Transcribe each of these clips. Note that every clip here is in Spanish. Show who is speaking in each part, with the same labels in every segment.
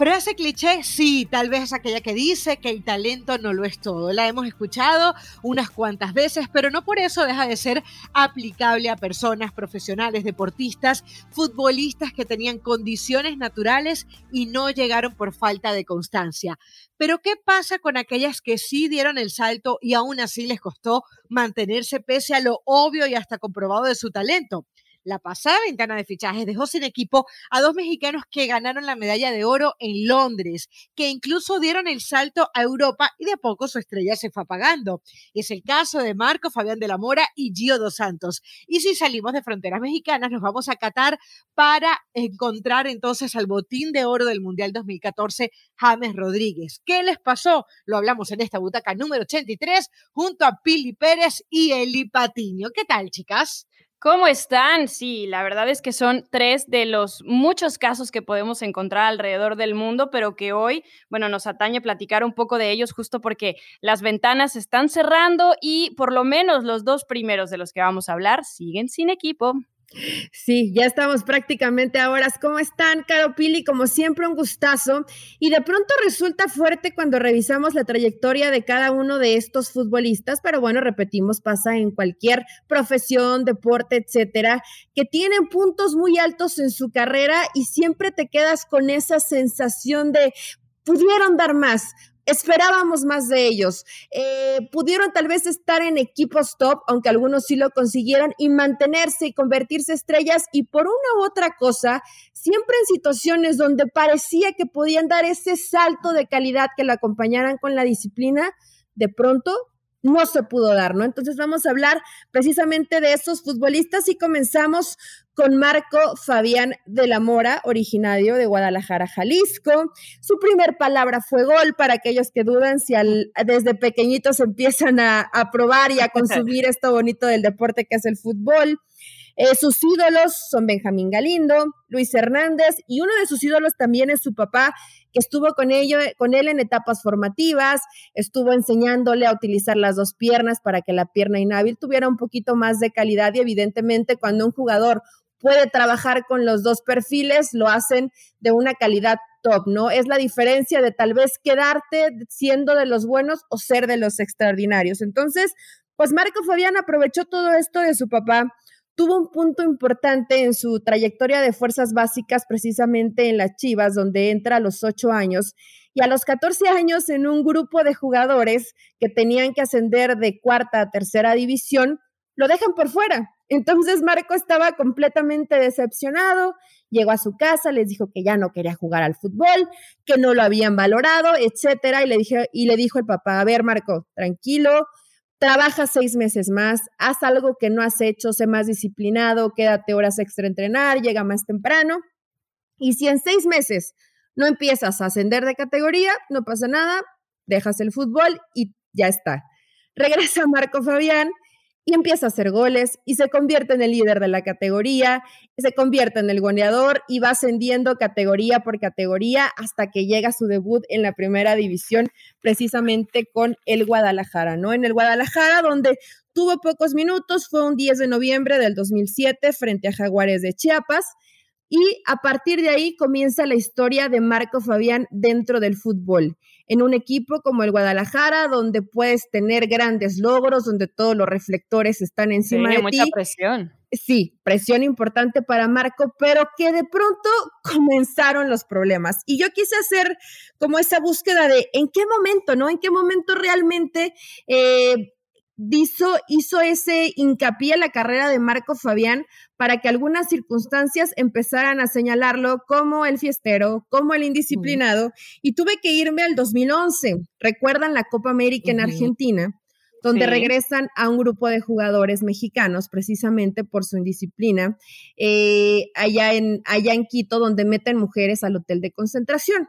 Speaker 1: Frase cliché, sí, tal vez es aquella que dice que el talento no lo es todo. La hemos escuchado unas cuantas veces, pero no por eso deja de ser aplicable a personas profesionales, deportistas, futbolistas que tenían condiciones naturales y no llegaron por falta de constancia. Pero ¿qué pasa con aquellas que sí dieron el salto y aún así les costó mantenerse pese a lo obvio y hasta comprobado de su talento? La pasada ventana de fichajes dejó sin equipo a dos mexicanos que ganaron la medalla de oro en Londres, que incluso dieron el salto a Europa y de a poco su estrella se fue apagando. Es el caso de Marco Fabián de la Mora y Gio dos Santos. Y si salimos de fronteras mexicanas, nos vamos a Qatar para encontrar entonces al botín de oro del Mundial 2014, James Rodríguez. ¿Qué les pasó? Lo hablamos en esta butaca número 83 junto a Pili Pérez y Eli Patiño. ¿Qué tal, chicas?
Speaker 2: ¿Cómo están? Sí, la verdad es que son tres de los muchos casos que podemos encontrar alrededor del mundo, pero que hoy, bueno, nos atañe platicar un poco de ellos justo porque las ventanas están cerrando y por lo menos los dos primeros de los que vamos a hablar siguen sin equipo.
Speaker 3: Sí, ya estamos prácticamente a horas. ¿Cómo están, Caro Pili? Como siempre, un gustazo. Y de pronto resulta fuerte cuando revisamos la trayectoria de cada uno de estos futbolistas, pero bueno, repetimos, pasa en cualquier profesión, deporte, etcétera, que tienen puntos muy altos en su carrera y siempre te quedas con esa sensación de pudieron dar más, esperábamos más de ellos. Eh, pudieron tal vez estar en equipos top, aunque algunos sí lo consiguieron, y mantenerse y convertirse estrellas y por una u otra cosa, siempre en situaciones donde parecía que podían dar ese salto de calidad que lo acompañaran con la disciplina, de pronto no se pudo dar, ¿no? Entonces vamos a hablar precisamente de esos futbolistas y comenzamos con Marco Fabián de la Mora, originario de Guadalajara, Jalisco. Su primer palabra fue gol para aquellos que dudan si desde pequeñitos empiezan a, a probar y a consumir esto bonito del deporte que es el fútbol. Eh, sus ídolos son Benjamín Galindo, Luis Hernández y uno de sus ídolos también es su papá, que estuvo con, ello, con él en etapas formativas, estuvo enseñándole a utilizar las dos piernas para que la pierna inhábil tuviera un poquito más de calidad y evidentemente cuando un jugador puede trabajar con los dos perfiles, lo hacen de una calidad top, ¿no? Es la diferencia de tal vez quedarte siendo de los buenos o ser de los extraordinarios. Entonces, pues Marco Fabián aprovechó todo esto de su papá, tuvo un punto importante en su trayectoria de fuerzas básicas, precisamente en las Chivas, donde entra a los ocho años. Y a los 14 años, en un grupo de jugadores que tenían que ascender de cuarta a tercera división, lo dejan por fuera. Entonces Marco estaba completamente decepcionado, llegó a su casa, les dijo que ya no quería jugar al fútbol, que no lo habían valorado, etcétera, y le, dije, y le dijo el papá, a ver Marco, tranquilo, trabaja seis meses más, haz algo que no has hecho, sé más disciplinado, quédate horas extra entrenar, llega más temprano. Y si en seis meses no empiezas a ascender de categoría, no pasa nada, dejas el fútbol y ya está. Regresa Marco Fabián y empieza a hacer goles y se convierte en el líder de la categoría, se convierte en el goleador y va ascendiendo categoría por categoría hasta que llega su debut en la primera división, precisamente con el Guadalajara, ¿no? En el Guadalajara, donde tuvo pocos minutos, fue un 10 de noviembre del 2007 frente a Jaguares de Chiapas. Y a partir de ahí comienza la historia de Marco Fabián dentro del fútbol en un equipo como el Guadalajara, donde puedes tener grandes logros, donde todos los reflectores están encima
Speaker 2: sí,
Speaker 3: de
Speaker 2: mucha presión.
Speaker 3: Sí, presión importante para Marco, pero que de pronto comenzaron los problemas. Y yo quise hacer como esa búsqueda de en qué momento, ¿no? En qué momento realmente eh, hizo, hizo ese hincapié en la carrera de Marco Fabián para que algunas circunstancias empezaran a señalarlo como el fiestero, como el indisciplinado, y tuve que irme al 2011. ¿Recuerdan la Copa América en Argentina? donde regresan a un grupo de jugadores mexicanos precisamente por su indisciplina, eh, allá, en, allá en Quito, donde meten mujeres al hotel de concentración.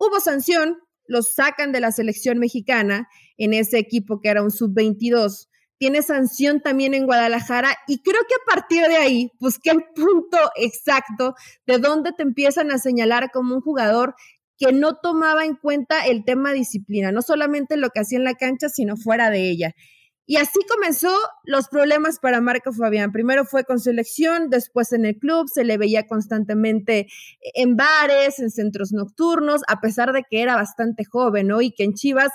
Speaker 3: Hubo sanción, los sacan de la selección mexicana en ese equipo que era un sub-22. Tiene sanción también en Guadalajara y creo que a partir de ahí busqué el punto exacto de dónde te empiezan a señalar como un jugador que no tomaba en cuenta el tema disciplina, no solamente lo que hacía en la cancha, sino fuera de ella. Y así comenzó los problemas para Marco Fabián. Primero fue con selección, después en el club, se le veía constantemente en bares, en centros nocturnos, a pesar de que era bastante joven, ¿no? Y que en Chivas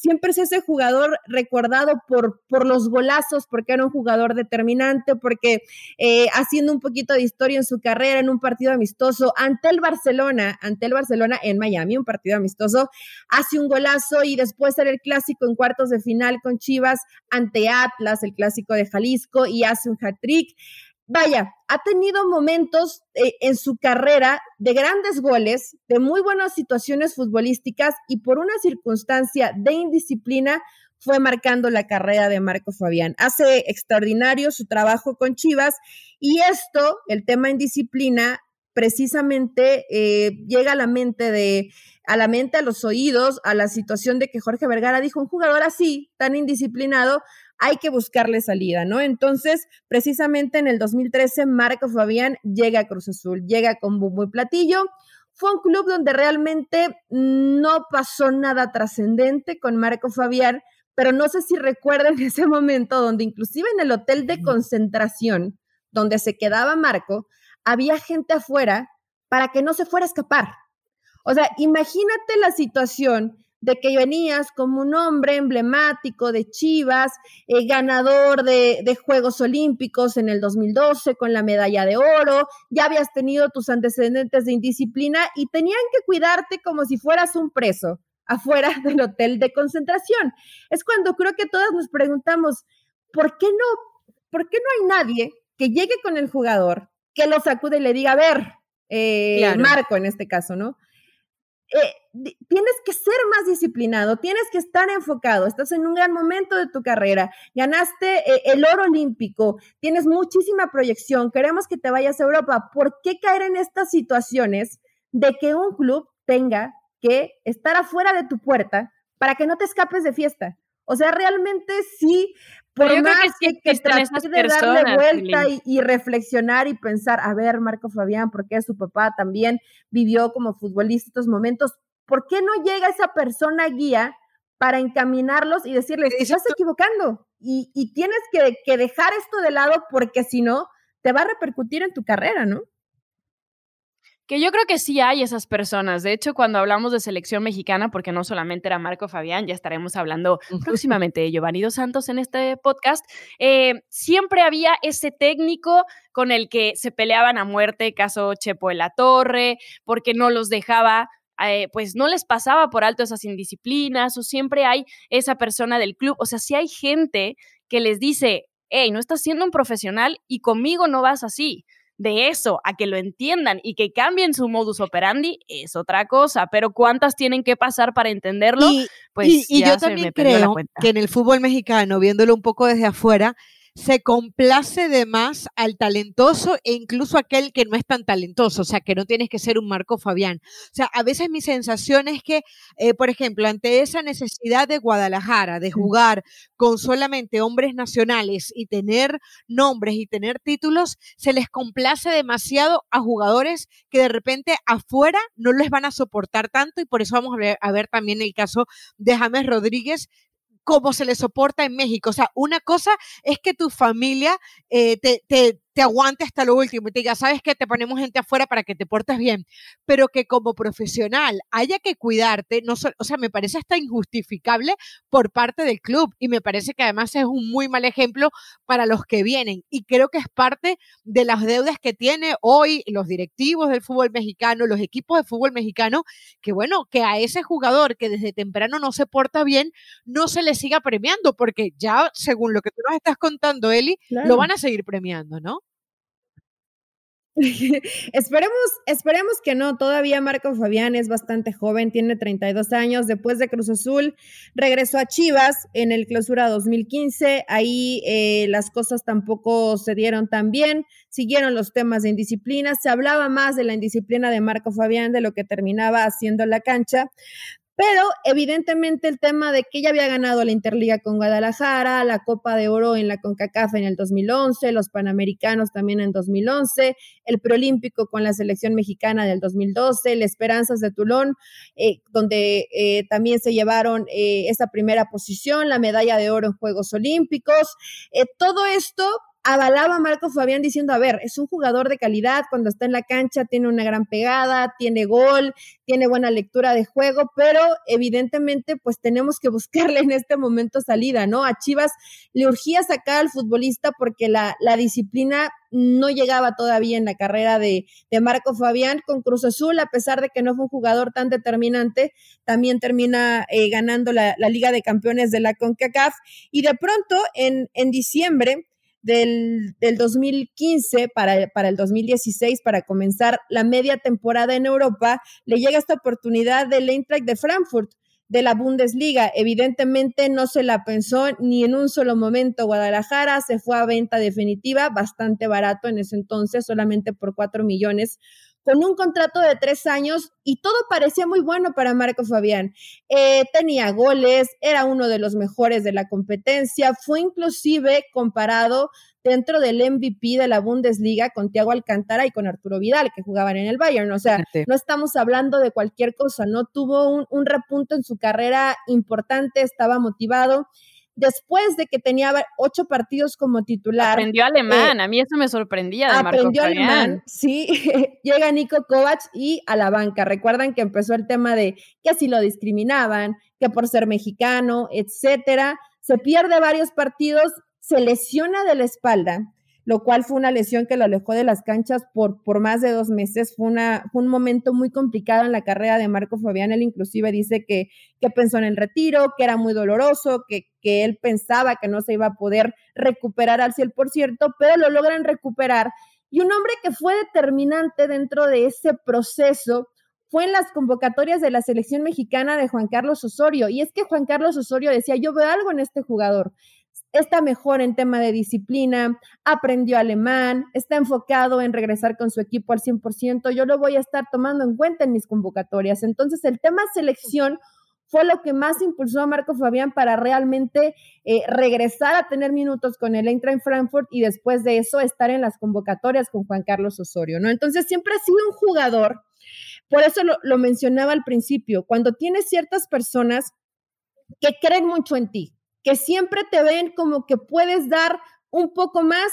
Speaker 3: siempre es ese jugador recordado por, los golazos, porque era un jugador determinante, porque eh, haciendo un poquito de historia en su carrera en un partido amistoso ante el Barcelona, ante el Barcelona en Miami, un partido amistoso, hace un golazo y después era el clásico en cuartos de final con Chivas ante Atlas, el clásico de Jalisco, y hace un hat-trick. Vaya, ha tenido momentos eh, en su carrera de grandes goles, de muy buenas situaciones futbolísticas y por una circunstancia de indisciplina fue marcando la carrera de Marco Fabián. Hace extraordinario su trabajo con Chivas y esto, el tema indisciplina, precisamente eh, llega a la mente de, a la mente, a los oídos, a la situación de que Jorge Vergara dijo, un jugador así, tan indisciplinado, hay que buscarle salida, ¿no? Entonces, precisamente en el 2013, Marco Fabián llega a Cruz Azul, llega con muy Platillo. Fue un club donde realmente no pasó nada trascendente con Marco Fabián, pero no sé si recuerdan ese momento donde inclusive en el hotel de concentración, donde se quedaba Marco, había gente afuera para que no se fuera a escapar. O sea, imagínate la situación de que venías como un hombre emblemático de Chivas, eh, ganador de, de, Juegos Olímpicos en el 2012 con la medalla de oro, ya habías tenido tus antecedentes de indisciplina y tenían que cuidarte como si fueras un preso afuera del hotel de concentración. Es cuando creo que todas nos preguntamos, ¿por qué no, por qué no hay nadie que llegue con el jugador, que lo sacude y le diga, a ver, eh, Marco en este caso, ¿no? Eh, tienes que ser más disciplinado, tienes que estar enfocado, estás en un gran momento de tu carrera, ganaste eh, el oro olímpico, tienes muchísima proyección, queremos que te vayas a Europa. ¿Por qué caer en estas situaciones de que un club tenga que estar afuera de tu puerta para que no te escapes de fiesta? O sea, realmente sí, por más que, que, de darle vuelta y, reflexionar y pensar, a ver, Marco Fabián, porque su papá también vivió como futbolista estos momentos, ¿por qué no llega esa persona guía para encaminarlos y decirles, estás equivocando y, y tienes que, que dejar esto de lado porque si no, te va a repercutir en tu carrera, ¿no?
Speaker 2: Que yo creo que sí hay esas personas. De hecho, cuando hablamos de selección mexicana, porque no solamente era Marco Fabián, ya estaremos hablando próximamente de Giovanni Dos Santos en este podcast, eh, siempre había ese técnico con el que se peleaban a muerte, caso Chepo de la Torre, porque no los dejaba eh, pues no les pasaba por alto esas indisciplinas o siempre hay esa persona del club. O sea, si hay gente que les dice, hey, no estás siendo un profesional y conmigo no vas así de eso a que lo entiendan y que cambien su modus operandi es otra cosa, pero cuántas tienen que pasar para entenderlo, pues
Speaker 1: y, yo también creo que en el fútbol mexicano, viéndolo un poco desde afuera, se complace de más al talentoso e incluso aquel que no es tan talentoso, o sea, que no tienes que ser un Marco Fabián. O sea, a veces mi sensación es que, eh, por ejemplo, ante esa necesidad de Guadalajara de jugar con solamente hombres nacionales y tener nombres y tener títulos, se les complace demasiado a jugadores que de repente afuera no les van a soportar tanto y por eso vamos a ver, a ver también el caso de James Rodríguez, cómo se le soporta en México. O sea, una cosa es que tu familia eh, te, te aguante hasta lo último y te diga, sabes que te ponemos gente afuera para que te portes bien, pero que como profesional haya que cuidarte, no o sea, me parece hasta injustificable por parte del club y me parece que además es un muy mal ejemplo para los que vienen. Y creo que es parte de las deudas que tiene hoy los directivos del fútbol mexicano, los equipos de fútbol mexicano, que bueno, que a ese jugador que desde temprano no se porta bien, no se le siga premiando, porque ya según lo que tú nos estás contando, Eli, lo van a seguir premiando, ¿no?
Speaker 3: esperemos, esperemos que no. Todavía Marco Fabián es bastante joven, tiene 32 años. Después de Cruz Azul, regresó a Chivas en el clausura 2015. Ahí eh, las cosas tampoco se dieron tan bien. Siguieron los temas de indisciplina. Se hablaba más de la indisciplina de Marco Fabián de lo que terminaba haciendo la cancha. Pero evidentemente el tema de que ya había ganado la Interliga con Guadalajara, la Copa de Oro en la CONCACAF en el 2011, los Panamericanos también en 2011, el Preolímpico con la selección mexicana del 2012, el Esperanzas de Tulón, eh, donde eh, también se llevaron eh, esa primera posición, la medalla de oro en Juegos Olímpicos, todo esto avalaba a Marco Fabián diciendo, a ver, es un jugador de calidad, cuando está en la cancha tiene una gran pegada, tiene gol, tiene buena lectura de juego, pero evidentemente pues tenemos que buscarle en este momento salida, ¿no? A Chivas le urgía sacar al futbolista porque la, la disciplina no llegaba todavía en la carrera de, de, Marco Fabián con Cruz Azul, a pesar de que no fue un jugador tan determinante, también termina eh, ganando la, la, Liga de Campeones de la CONCACAF y de pronto en, en diciembre del, del 2015 para, para el 2016, para comenzar la media temporada en Europa, le llega esta oportunidad del Eintracht de Frankfurt de la Bundesliga. Evidentemente no se la pensó ni en un solo momento Guadalajara, se fue a venta definitiva, bastante barato en ese entonces, solamente por cuatro millones con un contrato de tres años y todo parecía muy bueno para Marco Fabián. Eh, tenía goles, era uno de los mejores de la competencia, fue inclusive comparado dentro del MVP de la Bundesliga con Thiago Alcántara y con Arturo Vidal, que jugaban en el Bayern. O sea, no estamos hablando de cualquier cosa, ¿no? Tuvo un, un repunto en su carrera importante, estaba motivado después de que tenía ocho partidos como titular.
Speaker 2: Aprendió alemán, eh, a mí eso me sorprendía. De
Speaker 3: aprendió alemán, sí. Llega Nico Kovac y a la banca. Recuerdan que empezó el tema de que así lo discriminaban, que por ser mexicano, etcétera. Se pierde varios partidos, se lesiona de la espalda lo cual fue una lesión que lo alejó de las canchas por, por más de dos meses. Fue, una, fue un momento muy complicado en la carrera de Marco Fabián. Él inclusive dice que, que pensó en el retiro, que era muy doloroso, que, que él pensaba que no se iba a poder recuperar al 100%, pero lo logran recuperar. Y un hombre que fue determinante dentro de ese proceso fue en las convocatorias de la selección mexicana de Juan Carlos Osorio. Y es que Juan Carlos Osorio decía, yo veo algo en este jugador está mejor en tema de disciplina, aprendió alemán, está enfocado en regresar con su equipo al 100%, yo lo voy a estar tomando en cuenta en mis convocatorias. Entonces, el tema selección fue lo que más impulsó a Marco Fabián para realmente eh, regresar a tener minutos con el Eintracht Frankfurt y después de eso estar en las convocatorias con Juan Carlos Osorio, ¿no? Entonces siempre ha sido un jugador, por eso lo, lo mencionaba al principio, cuando tienes ciertas personas que creen mucho en ti, que siempre te ven como que puedes dar un poco más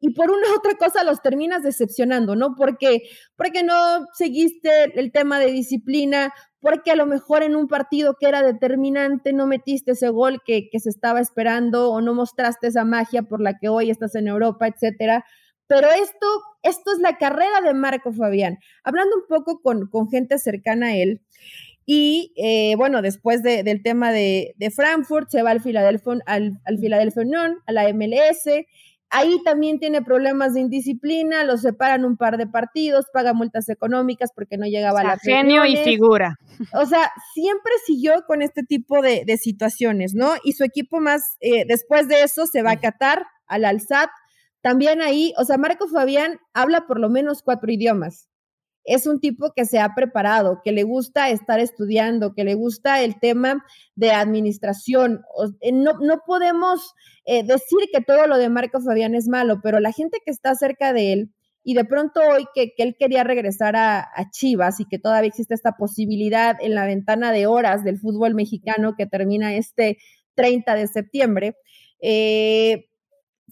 Speaker 3: y por una otra cosa los terminas decepcionando, ¿no? Porque, porque no seguiste el tema de disciplina, porque a lo mejor en un partido que era determinante no metiste ese gol que, que se estaba esperando o no mostraste esa magia por la que hoy estás en Europa, etcétera. Pero esto, esto es la carrera de Marco Fabián. Hablando un poco con, con gente cercana a él, y eh, bueno, después del tema de, Frankfurt, se va al Philadelphia, al, al Philadelphia Union, a la MLS. Ahí también tiene problemas de indisciplina, lo separan un par de partidos, paga multas económicas porque no llegaba a la
Speaker 2: Genio y figura.
Speaker 3: O sea, siempre siguió con este tipo de, situaciones, ¿no? Y su equipo más, eh, después de eso, se va a Qatar, al Alsat. También ahí, o sea, Marco Fabián habla por lo menos cuatro idiomas es un tipo que se ha preparado, que le gusta estar estudiando, que le gusta el tema de administración. Eh, no, no podemos eh, decir que todo lo de Marco Fabián es malo, pero la gente que está cerca de él, y de pronto hoy que, él quería regresar a, a, Chivas y que todavía existe esta posibilidad en la ventana de horas del fútbol mexicano que termina este 30 de septiembre, eh,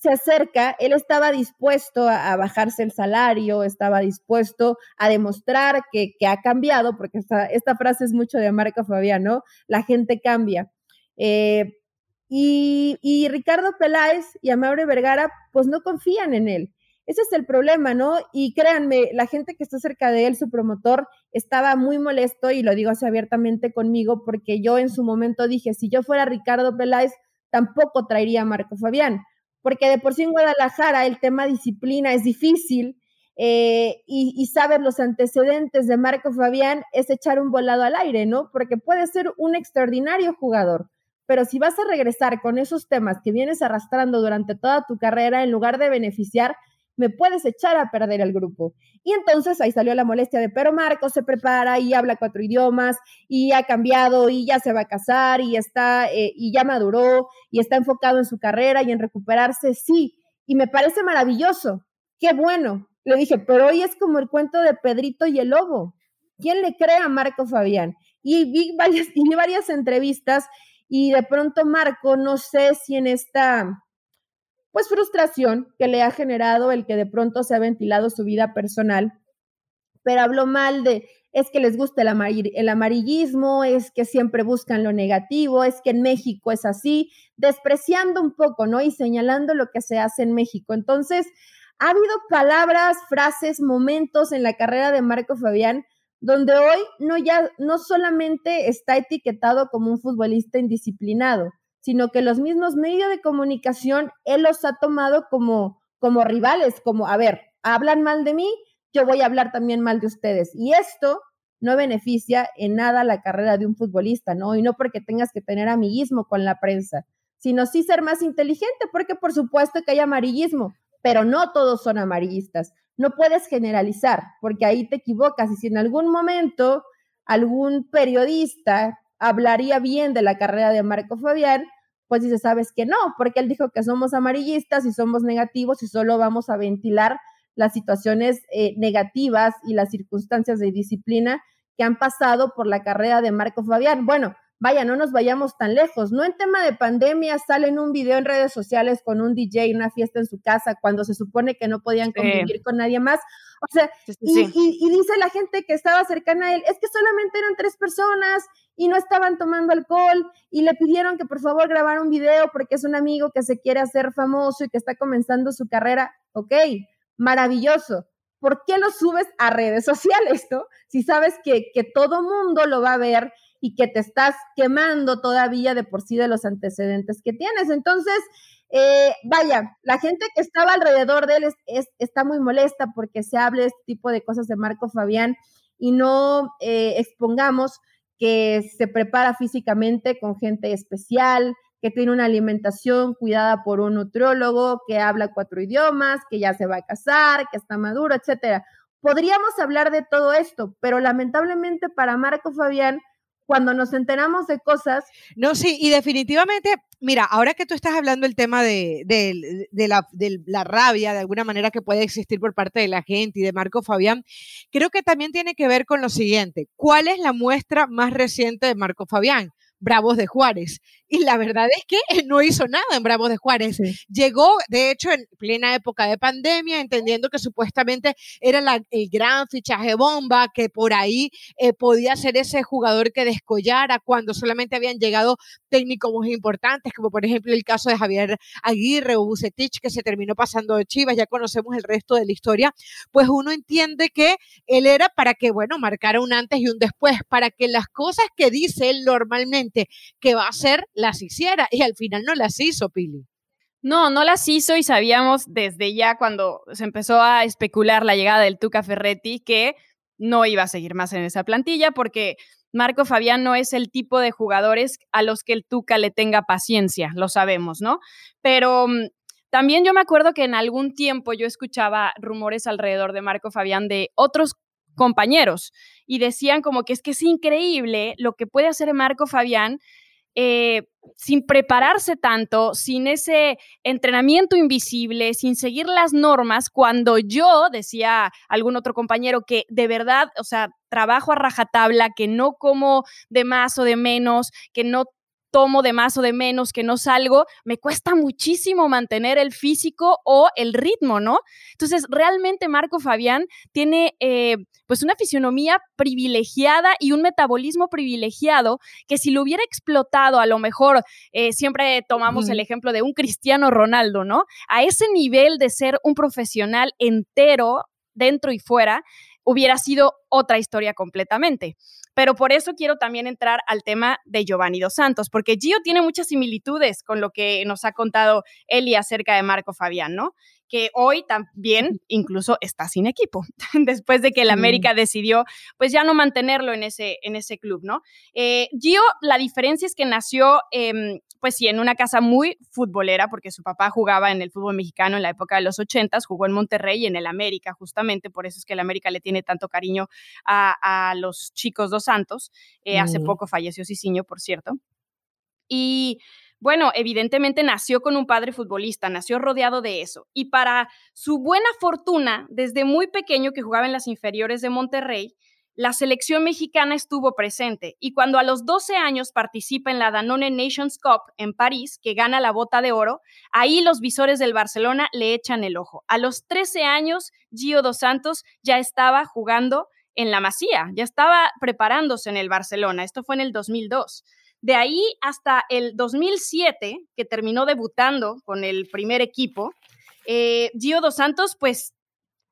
Speaker 3: se acerca, él estaba dispuesto a, bajarse el salario, estaba dispuesto a demostrar que, ha cambiado, porque esta, esta, frase es mucho de Marco Fabiano, la gente cambia. Eh, y, y, Ricardo Peláez y Amaury Vergara, pues no confían en él. Ese es el problema, ¿no? Y créanme, la gente que está cerca de él, su promotor, estaba muy molesto y lo digo así abiertamente conmigo, porque yo en su momento dije, si yo fuera Ricardo Peláez, tampoco traería a Marco Fabián porque de por sí en Guadalajara el tema disciplina es difícil eh, y, y saber los antecedentes de Marco Fabián es echar un volado al aire, ¿no? Porque puede ser un extraordinario jugador, pero si vas a regresar con esos temas que vienes arrastrando durante toda tu carrera, en lugar de beneficiar, me puedes echar a perder el grupo. Y entonces ahí salió la molestia de, pero Marco se prepara y habla cuatro idiomas y ha cambiado y ya se va a casar y está eh, y ya maduró y está enfocado en su carrera y en recuperarse, sí. Y me parece maravilloso. Qué bueno. Le dije, pero hoy es como el cuento de Pedrito y el lobo. ¿Quién le cree a Marco Fabián? Y vi varias, y vi varias entrevistas y de pronto Marco, no sé si en esta pues frustración que le ha generado el que de pronto se ha ventilado su vida personal, pero habló mal de es que les gusta el, el amarillismo, es que siempre buscan lo negativo, es que en México es así, despreciando un poco, ¿no? Y señalando lo que se hace en México. Entonces, ha habido palabras, frases, momentos en la carrera de Marco Fabián donde hoy no ya no solamente está etiquetado como un futbolista indisciplinado, sino que los mismos medios de comunicación él los ha tomado como como rivales, como a ver, hablan mal de mí, yo voy a hablar también mal de ustedes. Y esto no beneficia en nada la carrera de un futbolista, ¿no? Y no porque tengas que tener amiguismo con la prensa, sino sí ser más inteligente, porque por supuesto que hay amarillismo, pero no todos son amarillistas no puedes generalizar, porque ahí te equivocas. Y si en algún momento algún periodista hablaría bien de la carrera de Marco Fabián, pues dice, sabes que no, porque él dijo que somos amarillistas y somos negativos y solo vamos a ventilar las situaciones eh, negativas y las circunstancias de disciplina que han pasado por la carrera de Marco Fabián. Bueno, vaya, no nos vayamos tan lejos. No en tema de pandemia salen un video en redes sociales con un DJ en una fiesta en su casa cuando se supone que no podían convivir con nadie más. O sea, y, dice la gente que estaba cercana a él, es que solamente eran tres personas y no estaban tomando alcohol y le pidieron que por favor grabara un video porque es un amigo que se quiere hacer famoso y que está comenzando su carrera. Ok, maravilloso. ¿Por qué lo subes a redes sociales, no? Si sabes que, que todo mundo lo va a ver y que te estás quemando todavía de por sí de los antecedentes que tienes. Entonces, eh, vaya, la gente que estaba alrededor de él es, está muy molesta porque se hable este tipo de cosas de Marco Fabián y no eh, expongamos que se prepara físicamente con gente especial, que tiene una alimentación cuidada por un nutriólogo, que habla cuatro idiomas, que ya se va a casar, que está maduro, etcétera. Podríamos hablar de todo esto, pero lamentablemente para Marco Fabián cuando nos enteramos de cosas.
Speaker 1: No, sí, y definitivamente, mira, ahora que tú estás hablando del tema de, la, de, la, rabia, de alguna manera que puede existir por parte de la gente y de Marco Fabián, creo que también tiene que ver con lo siguiente. ¿Cuál es la muestra más reciente de Marco Fabián? Bravos de Juárez. Y la verdad es que no hizo nada en Bravos de Juárez. Llegó, de hecho, en plena época de pandemia, entendiendo que supuestamente era el gran fichaje bomba, que por ahí eh, podía ser ese jugador que descollara cuando solamente habían llegado técnicos muy importantes, como por ejemplo el caso de Javier Aguirre o Bucetich, que se terminó pasando de Chivas, ya conocemos el resto de la historia, pues uno entiende que él era para que, bueno, marcara un antes y un después, para que las cosas que dice él normalmente que va a hacer las hiciera y al final no las hizo, Pili.
Speaker 2: No, no las hizo y sabíamos desde ya cuando se empezó a especular la llegada del Tuca Ferretti que no iba a seguir más en esa plantilla porque Marco Fabián no es el tipo de jugadores a los que el Tuca le tenga paciencia, lo sabemos, ¿no? Pero mm, también yo me acuerdo que en algún tiempo yo escuchaba rumores alrededor de Marco Fabián de otros compañeros y decían como que es que es increíble lo que puede hacer Marco Fabián eh, sin prepararse tanto, sin ese entrenamiento invisible, sin seguir las normas, cuando yo, decía algún otro compañero, que de verdad, o sea, trabajo a rajatabla, que no como de más o de menos, que no tomo de más o de menos, que no salgo, me cuesta muchísimo mantener el físico o el ritmo, ¿no? Entonces, realmente Marco Fabián tiene eh, pues una fisionomía privilegiada y un metabolismo privilegiado que si lo hubiera explotado, a lo mejor eh, siempre tomamos el ejemplo de un Cristiano Ronaldo, ¿no? A ese nivel de ser un profesional entero, dentro y fuera, hubiera sido otra historia completamente. Pero por eso quiero también entrar al tema de Giovanni Dos Santos, porque Gio tiene muchas similitudes con lo que nos ha contado Eli acerca de Marco Fabián, ¿no? Que hoy también incluso está sin equipo, después de que el América decidió pues ya no mantenerlo en ese, en ese club, ¿no? Eh, Gio, la diferencia es que nació, em, pues sí, en una casa muy futbolera, porque su papá jugaba en el fútbol mexicano en la época de los ochentas, jugó en Monterrey y en el América, justamente, por eso es que el América le tiene tanto cariño a, los chicos dos santos. Eh, hace poco falleció Cicinho, por cierto. Y bueno, evidentemente nació con un padre futbolista, nació rodeado de eso. Y para su buena fortuna, desde muy pequeño que jugaba en las inferiores de Monterrey, la selección mexicana estuvo presente y cuando a los 12 años participa en la Danone Nations Cup en París, que gana la bota de oro, ahí los visores del Barcelona le echan el ojo. A los 13 años, Gio dos Santos ya estaba jugando en la Masía, ya estaba preparándose en el Barcelona. Esto fue en el 2002. De ahí hasta el 2007, que terminó debutando con el primer equipo, eh, Gio Dos Santos, pues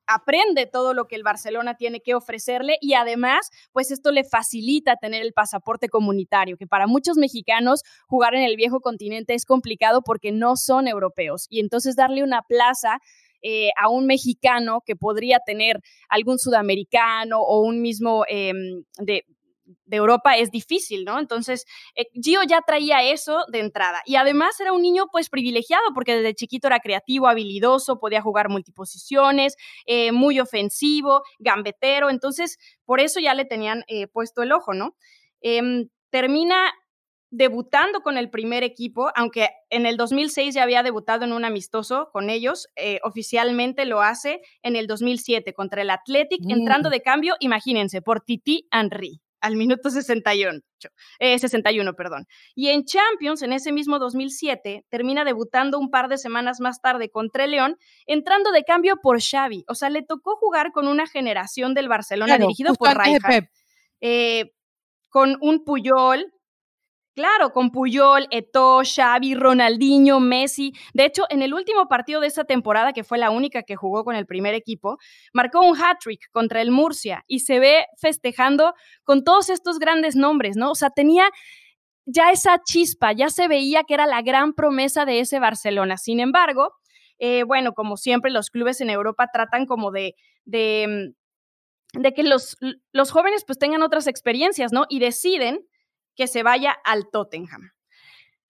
Speaker 2: aprende todo lo que el Barcelona tiene que ofrecerle y además, pues esto le facilita tener el pasaporte comunitario, que para muchos mexicanos jugar en el viejo continente es complicado porque no son europeos. Y entonces darle una plaza eh, a un mexicano que podría tener algún sudamericano o un mismo em, de, de Europa es difícil, ¿no? Entonces, eh, Gio ya traía eso de entrada. Y además era un niño pues privilegiado porque desde chiquito era creativo, habilidoso, podía jugar multiposiciones, eh, muy ofensivo, gambetero. Entonces, por eso ya le tenían eh, puesto el ojo, ¿no? Em, termina debutando con el primer equipo, aunque en el 2006 ya había debutado en un amistoso con ellos, oficialmente lo hace en el 2007 contra el Athletic, entrando mm. de cambio, imagínense, por Titi Henry al minuto 68, 61, eh, perdón. Y en Champions, en ese mismo 2007, termina debutando un par de semanas más tarde contra el León, entrando de cambio por Xavi. O sea, le tocó jugar con una generación del Barcelona dirigido por Rijkaard. Eh, con un Puyol, Claro, con Puyol, Eto'o, Xavi, Ronaldinho, Messi. De hecho, en el último partido de esa temporada, que fue la única que jugó con el primer equipo, marcó un hat-trick contra el Murcia y se ve festejando con todos estos grandes nombres, ¿no? O sea, tenía ya esa chispa, ya se veía que era la gran promesa de ese Barcelona. Sin embargo, eh, bueno, como siempre, los clubes en Europa tratan como de, de, mm, de que los, los jóvenes pues tengan otras experiencias, ¿no? Y deciden que se vaya al Tottenham.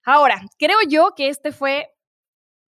Speaker 2: Ahora, creo yo que este fue,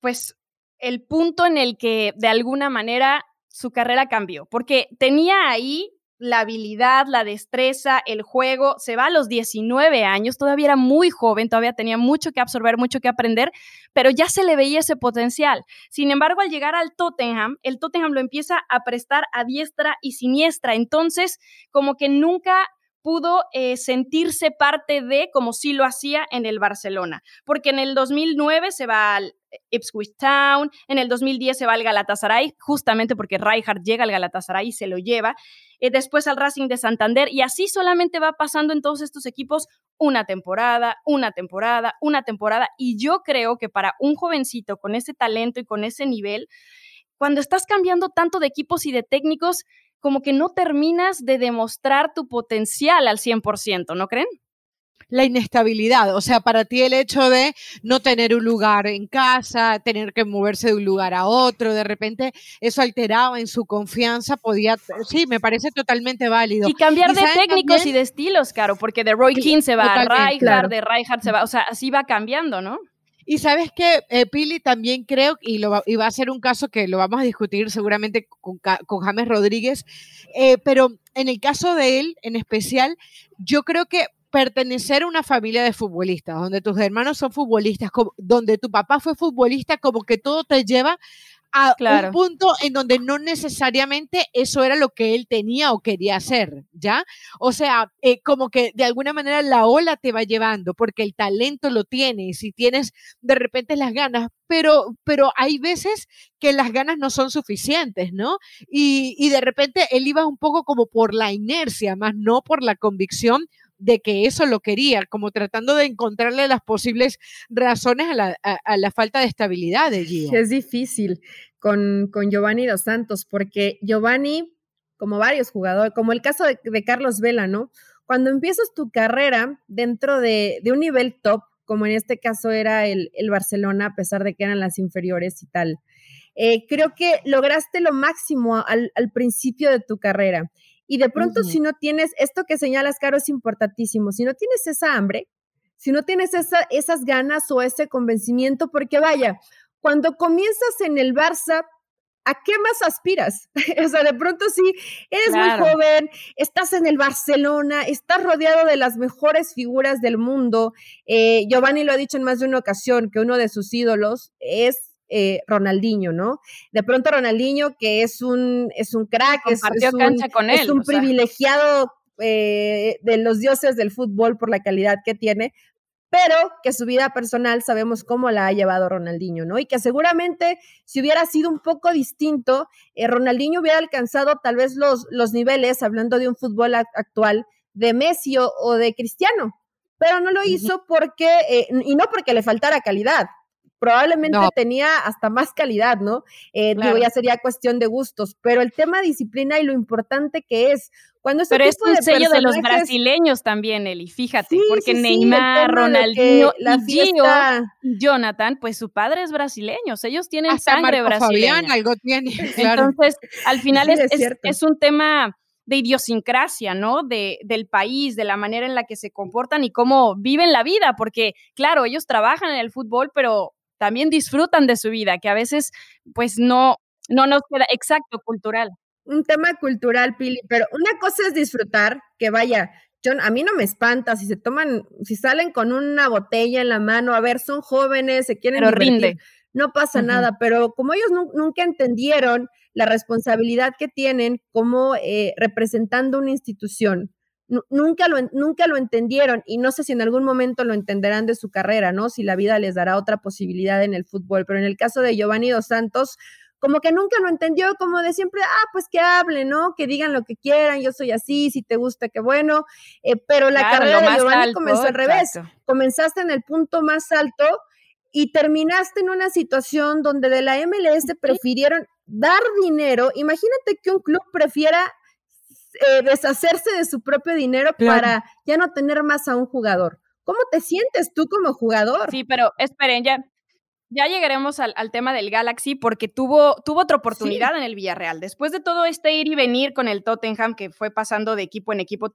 Speaker 2: pues, el punto en el que de alguna manera su carrera cambió, porque tenía ahí la habilidad, la destreza, el juego, se va a los 19 años, todavía era muy joven, todavía tenía mucho que absorber, mucho que aprender, pero ya se le veía ese potencial. Sin embargo, al llegar al Tottenham, el Tottenham lo empieza a prestar a diestra y siniestra, entonces como que nunca pudo eh, sentirse parte de como si lo hacía en el Barcelona, porque en el 2009 se va al Ipswich Town, en el 2010 se va al Galatasaray, justamente porque Rijkaard llega al Galatasaray y se lo lleva, eh, después al Racing de Santander, y así solamente va pasando en todos estos equipos una temporada, una temporada, una temporada, y yo creo que para un jovencito con ese talento y con ese nivel, cuando estás cambiando tanto de equipos y de técnicos, como que no terminas de demostrar tu potencial al 100%, ¿no creen?
Speaker 1: la inestabilidad, o sea, para ti el hecho de no tener un lugar en casa, tener que moverse de un lugar a otro, de repente eso alteraba en su confianza, podía, sí, me parece totalmente válido.
Speaker 2: Y cambiar de técnicos y de estilos, claro, porque de Roy King se va a Rijkaard, de Rijkaard se va, o sea, así va cambiando, ¿no?
Speaker 1: Y sabes que, eh, Pili, también creo, y, lo y va a ser un caso que lo vamos a discutir seguramente con, con James Rodríguez, eh, pero en el caso de él en especial, yo creo que pertenecer a una familia de futbolistas, donde tus hermanos son futbolistas, donde tu papá fue futbolista, como que todo te lleva a un punto en donde no necesariamente eso era lo que él tenía o quería hacer, ¿ya? O sea, eh, como que de alguna manera la ola te va llevando, porque el talento lo tienes y tienes de repente las ganas, pero, pero hay veces que las ganas no son suficientes, ¿no? Y, y de repente él iba un poco como por la inercia, más no por la convicción de que eso lo quería, como tratando de encontrarle las posibles razones a la, a, la falta de estabilidad de Gio.
Speaker 3: Es difícil con, con Giovanni Dos Santos, porque Giovanni como varios jugadores, como el caso de, Carlos Vela, ¿no? Cuando empiezas tu carrera dentro de, un nivel top, como en este caso era el, Barcelona, a pesar de que eran las inferiores y tal, eh, creo que lograste lo máximo al, principio de tu carrera. Y de pronto, si no tienes, esto que señalas, Caro, es importantísimo, si no tienes esa hambre, si no tienes esa, esas ganas o ese convencimiento, porque vaya, cuando comienzas en el Barça, ¿a qué más aspiras? o sea, de pronto sí, eres muy joven, estás en el Barcelona, estás rodeado de las mejores figuras del mundo. Eh, Giovanni lo ha dicho en más de una ocasión, que uno de sus ídolos es eh, Ronaldinho, ¿no? De pronto Ronaldinho, que es un, es un crack, es, un, con él, es un privilegiado eh, de los dioses del fútbol por la calidad que tiene, pero que su vida personal sabemos cómo la ha llevado Ronaldinho, ¿no? Y que seguramente si hubiera sido un poco distinto, eh, Ronaldinho hubiera alcanzado tal vez los, los niveles, hablando de un fútbol actual, de Messi o, de Cristiano, pero no lo hizo porque, eh, y no porque le faltara calidad, probablemente tenía hasta más calidad, ¿no? Eh, digo, ya sería cuestión de gustos, pero el tema disciplina y lo importante que es cuando
Speaker 2: Pero es un sello de los brasileños también, Eli, fíjate, porque Neymar, Ronaldinho y Gio, Jonathan, pues su padre es brasileño, ellos tienen sangre brasileña.
Speaker 1: algo tiene,
Speaker 2: Entonces, al final es, es, un tema de idiosincrasia, ¿no? De, del país, de la manera en la que se comportan y cómo viven la vida, porque claro, ellos trabajan en el fútbol, pero también disfrutan de su vida, que a veces pues no, no nos queda exacto cultural.
Speaker 3: Un tema cultural, Pili, pero una cosa es disfrutar, que vaya, yo, a mí no me espanta si se toman, si salen con una botella en la mano, a ver, son jóvenes, se quieren
Speaker 2: pero
Speaker 3: no pasa nada, pero como ellos nunca entendieron la responsabilidad que tienen como eh, representando una institución, nunca lo, nunca lo entendieron y no sé si en algún momento lo entenderán de su carrera, ¿no? Si la vida les dará otra posibilidad en el fútbol, pero en el caso de Giovanni Dos Santos, como que nunca lo entendió, como de siempre, ah, pues que hablen, ¿no? Que digan lo que quieran, yo soy así, si te gusta, qué bueno. Eh, pero la carrera de Giovanni comenzó al revés. Comenzaste en el punto más alto y terminaste en una situación donde de la MLS prefirieron dar dinero. Imagínate que un club prefiera eh, deshacerse de su propio dinero para ya no tener más a un jugador. ¿Cómo te sientes tú como jugador?
Speaker 2: Sí, pero esperen, ya, ya llegaremos al, tema del Galaxy porque tuvo, tuvo otra oportunidad en el Villarreal. Después de todo este ir y venir con el Tottenham, que fue pasando de equipo en equipo,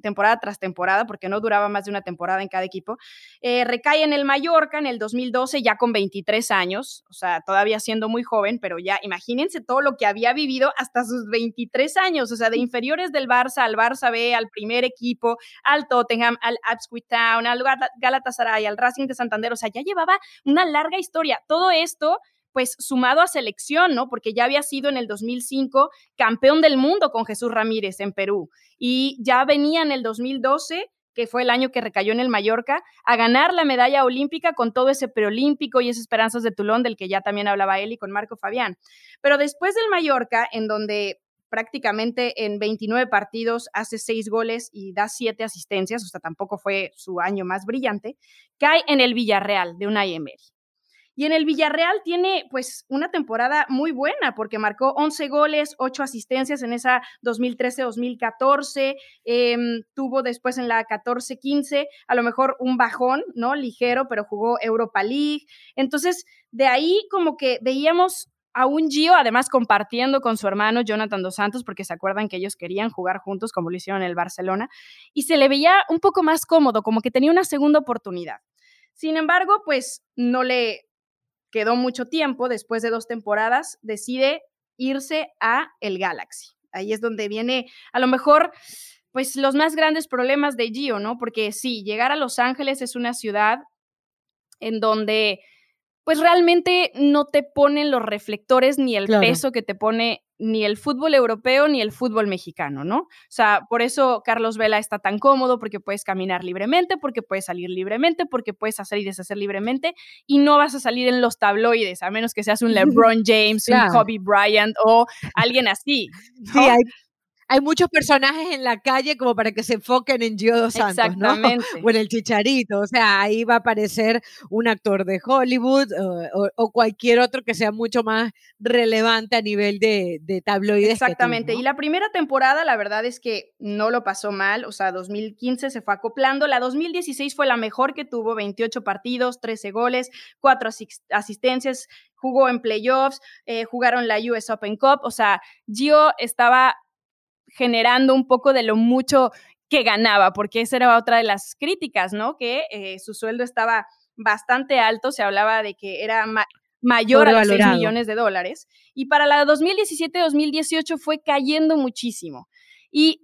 Speaker 2: temporada tras temporada, porque no duraba más de una temporada en cada equipo, eh, recae en el Mallorca en el 2012 ya con 23 años, o sea, todavía siendo muy joven, pero ya imagínense todo lo que había vivido hasta sus 23 años, o sea, de inferiores del Barça al Barça B, al primer equipo, al Tottenham, al Ipswich Town, al Galatasaray, al Racing de Santander, o sea, ya llevaba una larga historia. Todo esto pues sumado a selección, ¿no? Porque ya había sido en el 2005 campeón del mundo con Jesús Ramírez en Perú y ya venía en el 2012 que fue el año que recayó en el Mallorca, a ganar la medalla olímpica con todo ese preolímpico y esas esperanzas de Tulón, del que ya también hablaba él y con Marco Fabián. Pero después del Mallorca, en donde prácticamente en 29 partidos hace 6 goles y da 7 asistencias, o sea, tampoco fue su año más brillante, cae en el Villarreal de una Emery. Y en el Villarreal tiene pues una temporada muy buena porque marcó 11 goles, 8 asistencias en esa 2013-2014, em, tuvo después en la 14-15 a lo mejor un bajón, ¿no? Ligero, pero jugó Europa League. Entonces, de ahí como que veíamos a un Gio, además compartiendo con su hermano Jonathan Dos Santos, porque se acuerdan que ellos querían jugar juntos como lo hicieron en el Barcelona, y se le veía un poco más cómodo, como que tenía una segunda oportunidad. Sin embargo, pues no le, quedó mucho tiempo, después de dos temporadas, decide irse a el Galaxy. Ahí es donde viene a lo mejor pues los más grandes problemas de Gio, ¿no? Porque sí, llegar a Los Ángeles es una ciudad en donde pues realmente no te ponen los reflectores ni el peso que te pone ni el fútbol europeo ni el fútbol mexicano, ¿no? O sea, por eso Carlos Vela está tan cómodo, porque puedes caminar libremente, porque puedes salir libremente, porque puedes hacer y deshacer libremente, y no vas a salir en los tabloides, a menos que seas un LeBron James, un Kobe Bryant o alguien así.
Speaker 1: Sí, hay, hay muchos personajes en la calle como para que se enfoquen en Gio dos Santos, ¿no? O en el Chicharito, o sea, ahí va a aparecer un actor de Hollywood o, cualquier otro que sea mucho más relevante a nivel de, de tabloides.
Speaker 2: Exactamente, y la primera temporada la verdad es que no lo pasó mal, o sea, 2015 se fue acoplando, la 2016 fue la mejor que tuvo, 28 partidos, 13 goles, 4 asistencias, jugó en playoffs, eh, jugaron la US Open Cup, o sea, Gio estaba generando un poco de lo mucho que ganaba, porque esa era otra de las críticas, ¿no? Que eh, su sueldo estaba bastante alto, se hablaba de que era mayor a los 6 millones de dólares, y para la 2017-2018 fue cayendo muchísimo. Y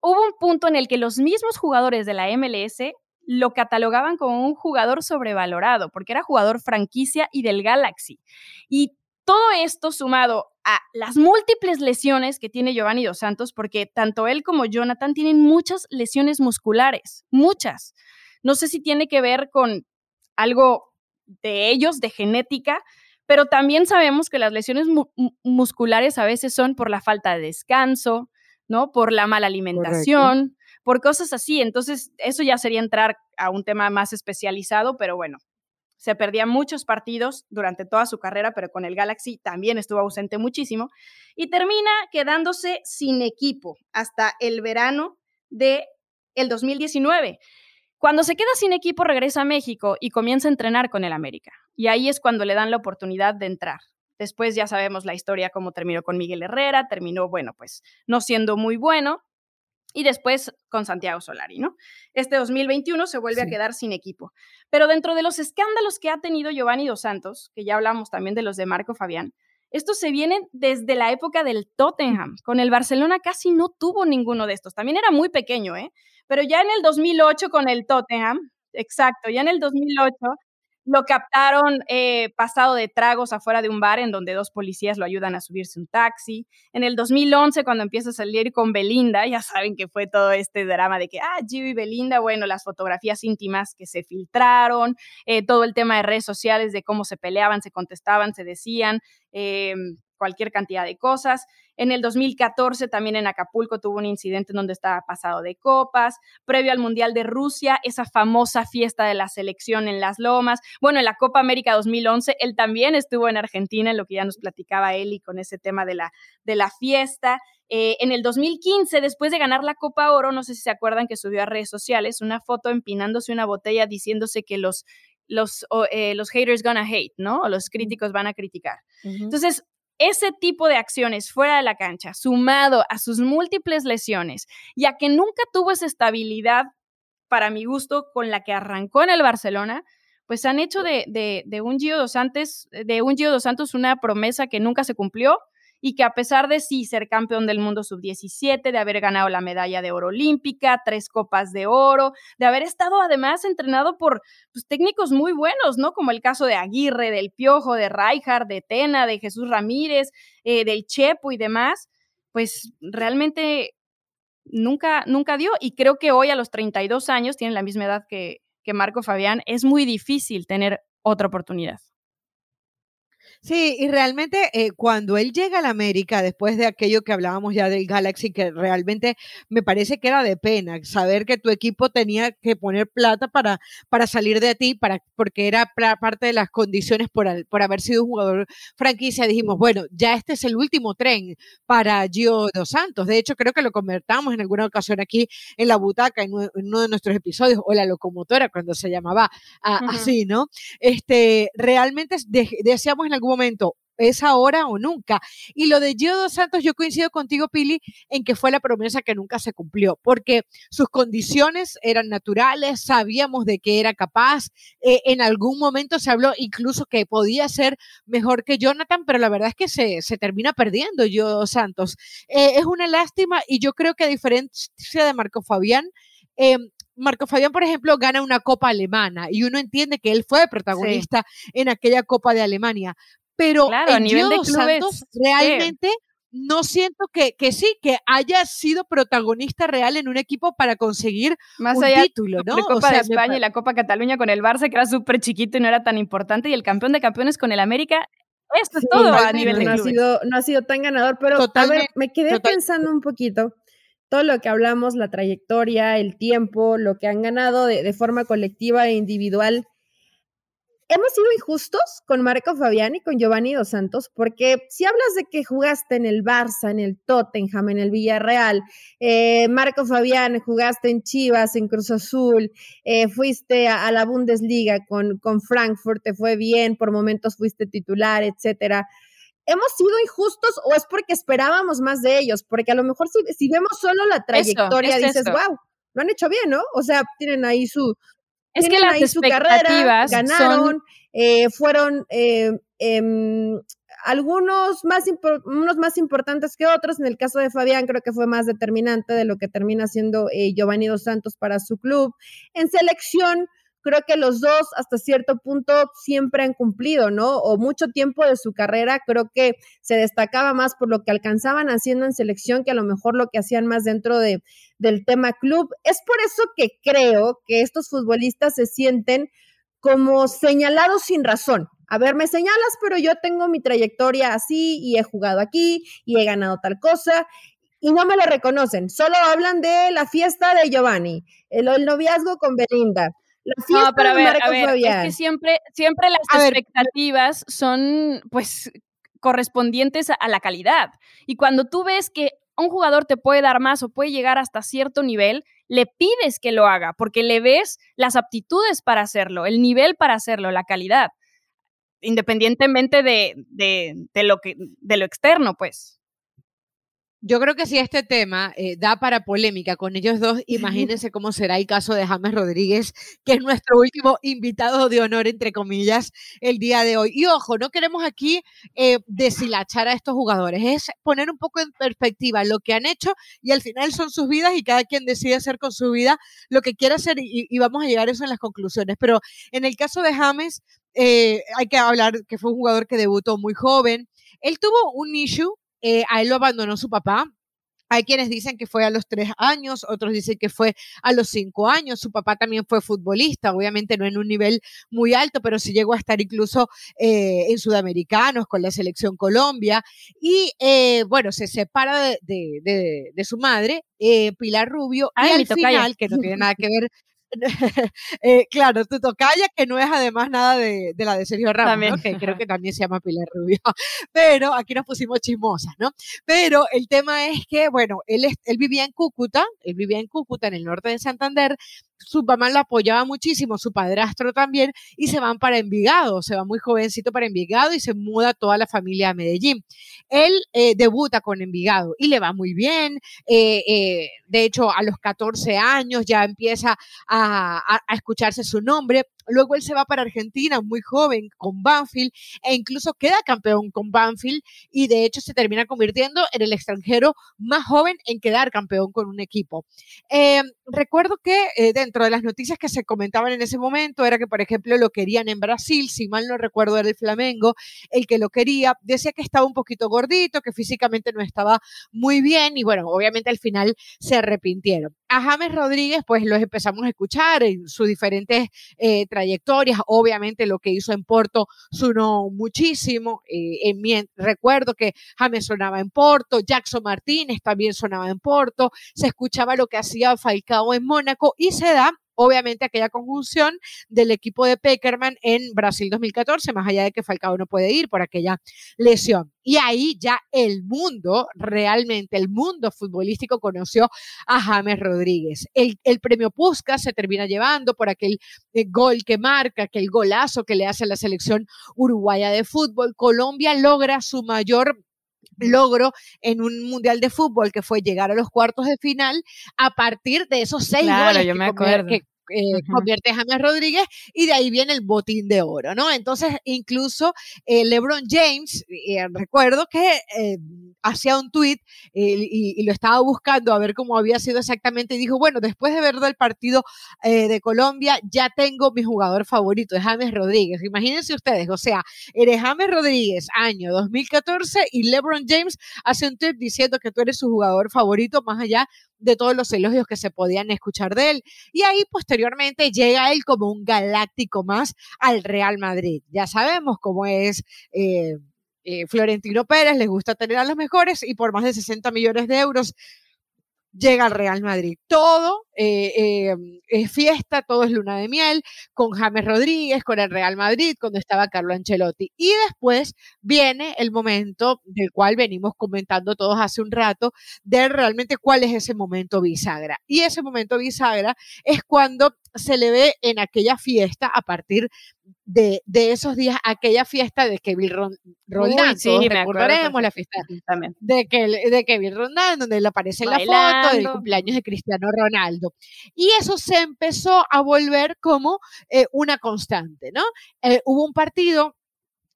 Speaker 2: hubo un punto en el que los mismos jugadores de la MLS lo catalogaban como un jugador sobrevalorado, porque era jugador franquicia y del Galaxy. Y todo esto sumado a las múltiples lesiones que tiene Giovanni Dos Santos, porque tanto él como Jonathan tienen muchas lesiones musculares, muchas. No sé si tiene que ver con algo de ellos, de genética, pero también sabemos que las lesiones musculares a veces son por la falta de descanso, ¿no? Por la mala alimentación, por cosas así. Entonces, eso ya sería entrar a un tema más especializado, pero bueno, se perdía muchos partidos durante toda su carrera, pero con el Galaxy también estuvo ausente muchísimo y termina quedándose sin equipo hasta el verano de el 2019. Cuando se queda sin equipo regresa a México y comienza a entrenar con el América. Y ahí es cuando le dan la oportunidad de entrar. Después ya sabemos la historia cómo terminó con Miguel Herrera, terminó, bueno, pues no siendo muy bueno, y después con Santiago Solari, ¿no? Este 2021 se vuelve a quedar sin equipo. Pero dentro de los escándalos que ha tenido Giovanni Dos Santos, que ya hablamos también de los de Marco Fabián, estos se vienen desde la época del Tottenham. Con el Barcelona casi no tuvo ninguno de estos. También era muy pequeño, ¿eh? Pero ya en el 2008 con el Tottenham, exacto, ya en el 2008 lo captaron eh, pasado de tragos afuera de un bar en donde dos policías lo ayudan a subirse un taxi. En el 2011, cuando empieza a salir con Belinda, ya saben que fue todo este drama de que, ah, Gio y Belinda, bueno, las fotografías íntimas que se filtraron, eh, todo el tema de redes sociales de cómo se peleaban, se contestaban, se decían. Em, cualquier cantidad de cosas. En el 2014 también en Acapulco tuvo un incidente en donde estaba pasado de copas. Previo al Mundial de Rusia, esa famosa fiesta de la selección en Las Lomas. Bueno, en la Copa América 2011, él también estuvo en Argentina, en lo que ya nos platicaba Eli con ese tema de la, de la fiesta. Eh, en el 2015, después de ganar la Copa Oro, no sé si se acuerdan que subió a redes sociales una foto empinándose una botella diciéndose que los, los, eh, los haters gonna hate, ¿no? O los críticos van a criticar. Entonces, ese tipo de acciones fuera de la cancha, sumado a sus múltiples lesiones y a que nunca tuvo esa estabilidad, para mi gusto, con la que arrancó en el Barcelona, pues han hecho de, de, un Gio dos Santos, de un Gio dos Santos una promesa que nunca se cumplió y que a pesar de sí ser campeón del mundo sub-17, de haber ganado la medalla de oro olímpica, tres copas de oro, de haber estado además entrenado por pues, técnicos muy buenos, ¿no? Como el caso de Aguirre, del Piojo, de Rijkaard, de Tena, de Jesús Ramírez, eh, del Chepo y demás, pues realmente nunca, nunca dio. Y creo que hoy a los 32 años, tiene la misma edad que, que Marco Fabián, es muy difícil tener otra oportunidad.
Speaker 1: Sí, y realmente eh, cuando él llega a la América, después de aquello que hablábamos ya del Galaxy, que realmente me parece que era de pena, saber que tu equipo tenía que poner plata para, para salir de ti, para, porque era parte de las condiciones por, por haber sido un jugador franquicia, dijimos, bueno, ya este es el último tren para Gio Dos Santos. De hecho, creo que lo convertamos en alguna ocasión aquí en la butaca, en, uno de nuestros episodios, o la locomotora, cuando se llamaba así, ¿no? Este, realmente deseamos en algún momento es ahora o nunca. Y lo de Gio Dos Santos, yo coincido contigo, Pili, en que fue la promesa que nunca se cumplió, porque sus condiciones eran naturales, sabíamos de que era capaz, eh, en algún momento se habló incluso que podía ser mejor que Jonathan, pero la verdad es que se, se termina perdiendo Gio Dos Santos. Eh, es una lástima y yo creo que a diferencia de Marco Fabián, eh, Marco Fabián, por ejemplo, gana una Copa Alemana y uno entiende que él fue protagonista en aquella Copa de Alemania. Pero en a nivel de Santos realmente no siento que, que, sí, que haya sido protagonista real en un equipo para conseguir Más un título, ¿no?
Speaker 2: La Copa de España y la Copa Cataluña con el Barça, que era súper chiquito y no era tan importante, y el campeón de campeones con el América. Esto es todo a nivel de
Speaker 3: no Ha sido, no ha sido tan ganador, pero a ver, me quedé pensando un poquito todo lo que hablamos, la trayectoria, el tiempo, lo que han ganado de, de forma colectiva e individual hemos sido injustos con Marco Fabián y con Giovanni Dos Santos, porque si hablas de que jugaste en el Barça, en el Tottenham, en el Villarreal, eh, Marco Fabián, jugaste en Chivas, en Cruz Azul, eh, fuiste a, la Bundesliga con, con Frankfurt, te fue bien, por momentos fuiste titular, etcétera. ¿Hemos sido injustos o es porque esperábamos más de ellos? Porque a lo mejor si, vemos solo la trayectoria, dices, wow, lo han hecho bien, ¿no? O sea, tienen ahí su,
Speaker 2: es que las expectativas
Speaker 3: ganaron, eh, fueron eh, em, algunos más, unos más importantes que otros. En el caso de Fabián, creo que fue más determinante de lo que termina siendo eh, Giovanni Dos Santos para su club. En selección, creo que los dos hasta cierto punto siempre han cumplido, ¿no? O mucho tiempo de su carrera, creo que se destacaba más por lo que alcanzaban haciendo en selección que a lo mejor lo que hacían más dentro de, del tema club. Es por eso que creo que estos futbolistas se sienten como señalados sin razón. A ver, me señalas, pero yo tengo mi trayectoria así y he jugado aquí y he ganado tal cosa y no me lo reconocen. Solo hablan de la fiesta de Giovanni, el, el noviazgo con Belinda,
Speaker 2: no, pero a ver, a ver, es que siempre, siempre las expectativas son, pues, correspondientes a la calidad. Y cuando tú ves que un jugador te puede dar más o puede llegar hasta cierto nivel, le pides que lo haga, porque le ves las aptitudes para hacerlo, el nivel para hacerlo, la calidad, independientemente de, de lo, que, de lo externo, pues.
Speaker 1: Yo creo que si este tema eh, da para polémica con ellos dos, imagínense cómo será el caso de James Rodríguez, que es nuestro último invitado de honor, entre comillas, el día de hoy. Y ojo, no queremos aquí eh, deshilachar a estos jugadores, es poner un poco en perspectiva lo que han hecho y al final son sus vidas y cada quien decide hacer con su vida lo que quiera hacer y, vamos a llegar a eso en las conclusiones. Pero en el caso de James, eh, hay que hablar que fue un jugador que debutó muy joven. Él tuvo un issue eh, a él lo abandonó su papá. Hay quienes dicen que fue a los tres años, otros dicen que fue a los cinco años. Su papá también fue futbolista, obviamente no en un nivel muy alto, pero sí llegó a estar incluso eh, en Sudamericanos con la selección Colombia. Y eh, bueno, se separa de, su madre, Pilar Rubio, y al final, que no tiene nada que ver eh, claro, tu tocaya, que no es además nada de, la de Sergio Ramos, que creo que también se llama Pilar Rubio, pero aquí nos pusimos chismosas, ¿no? Pero el tema es que, bueno, él, él vivía en Cúcuta, él vivía en Cúcuta, en el norte de Santander, su mamá lo apoyaba muchísimo, su padrastro también, y se van para Envigado, se va muy jovencito para Envigado y se muda toda la familia a Medellín. Él eh, debuta con Envigado y le va muy bien, eh, eh, de hecho a los 14 años ya empieza a escucharse su nombre, Luego él se va para Argentina muy joven con Banfield e incluso queda campeón con Banfield y de hecho se termina convirtiendo en el extranjero más joven en quedar campeón con un equipo. recuerdo que dentro de las noticias que se comentaban en ese momento era que, por ejemplo, lo querían en Brasil, si mal no recuerdo era el Flamengo, el que lo quería, decía que estaba un poquito gordito, que físicamente no estaba muy bien y bueno, obviamente al final se arrepintieron. A James Rodríguez, pues los empezamos a escuchar en sus diferentes eh, trayectorias, obviamente lo que hizo en Porto sonó muchísimo, eh, en mi, recuerdo que James sonaba en Porto, Jackson Martínez también sonaba en Porto, se escuchaba lo que hacía Falcao en Mónaco y se da obviamente aquella conjunción del equipo de Peckerman en Brasil 2014, más allá de que Falcao no puede ir por aquella lesión. Y ahí ya el mundo, realmente el mundo futbolístico conoció a James Rodríguez. El, premio Puskas se termina llevando por aquel eh, gol que marca, aquel golazo que le hace a la selección uruguaya de fútbol. Colombia logra su mayor logro en un mundial de fútbol que fue llegar a los cuartos de final a partir de esos seis goles yo me acuerdo. que, eh, convierte a James Rodríguez y de ahí viene el botín de oro, ¿no? Entonces, incluso eh, LeBron James, eh, recuerdo que hacía un tweet y, lo estaba buscando a ver cómo había sido exactamente y dijo, bueno, después de ver el partido de Colombia, ya tengo mi jugador favorito, es James Rodríguez. Imagínense ustedes, o sea, eres James Rodríguez, año 2014, y LeBron James hace un tweet diciendo que tú eres su jugador favorito más allá de todos los elogios que se podían escuchar de él. Y ahí posteriormente llega él como un galáctico más al Real Madrid. Ya sabemos cómo es. Eh, eh, Florentino Pérez, les gusta tener a los mejores y por más de 60 millones de euros llega al Real Madrid. Todo eh, eh, es fiesta, todo es luna de miel, con James Rodríguez, con el Real Madrid, cuando estaba Carlo Ancelotti. Y después viene el momento del cual venimos comentando todos hace un rato, de realmente cuál es ese momento bisagra. Y ese momento bisagra es cuando se le ve en aquella fiesta a partir de, esos días, aquella fiesta de Kevin Roldán. sí, recordaremos la fiesta de, que, de Kevin Roldán, donde le aparece la foto del cumpleaños de Cristiano Ronaldo. Y eso se empezó a volver como eh, una constante, ¿no? Eh, hubo un partido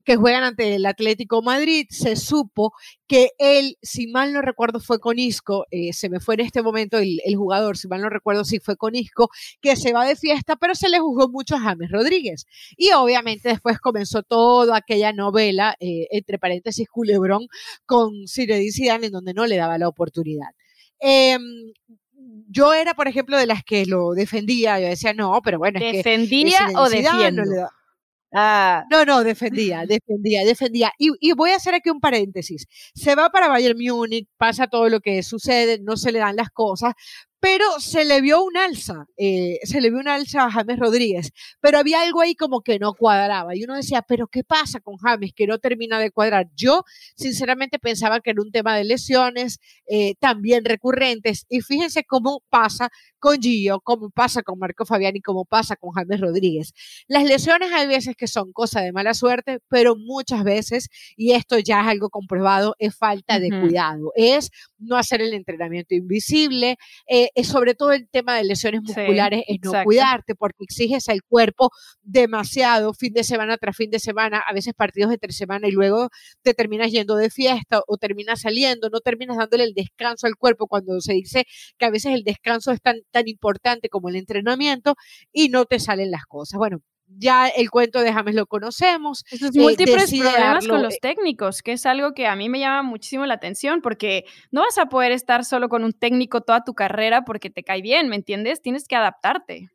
Speaker 1: que juegan ante el Atlético Madrid, se supo que él, si mal no recuerdo, fue con Isco, eh, se me fue en este momento el, jugador, si mal no recuerdo si fue con Isco, que se va de fiesta, pero se le juzgó mucho a James Rodríguez. Y obviamente después comenzó toda aquella novela, eh, entre paréntesis, culebrón, con Zinedine Zidane, en donde no le daba la oportunidad. Em, yo era, por ejemplo, de las que lo defendía, yo decía, no, pero bueno,
Speaker 2: es ¿Defendía o defiendo?
Speaker 1: Ah. No, no, defendía, defendía, defendía. Y, voy a hacer aquí un paréntesis. Se va para Bayern Múnich, pasa todo lo que sucede, no se le dan las cosas, pero se le vio un alza, eh, se le vio un alza a James Rodríguez, pero había algo ahí como que no cuadraba y uno decía, pero ¿qué pasa con James que no termina de cuadrar? Yo sinceramente pensaba que era un tema de lesiones eh, también recurrentes y fíjense cómo pasa con Gio, cómo pasa con Marco Fabián y cómo pasa con James Rodríguez. Las lesiones hay veces que son cosa de mala suerte, pero muchas veces, y esto ya es algo comprobado, es falta de cuidado, es no hacer el entrenamiento invisible. Eh, es sobre todo el tema de lesiones musculares, es no cuidarte porque exiges al cuerpo demasiado fin de semana tras fin de semana, a veces partidos de tres semanas y luego te terminas yendo de fiesta o terminas saliendo, no terminas dándole el descanso al cuerpo cuando se dice que a veces el descanso es tan, tan importante como el entrenamiento y no te salen las cosas. Bueno, ya el cuento de James lo conocemos.
Speaker 2: Estos eh, múltiples problemas con los técnicos, que es algo que a mí me llama muchísimo la atención, porque no vas a poder estar solo con un técnico toda tu carrera porque te cae bien, ¿me entiendes? Tienes que adaptarte.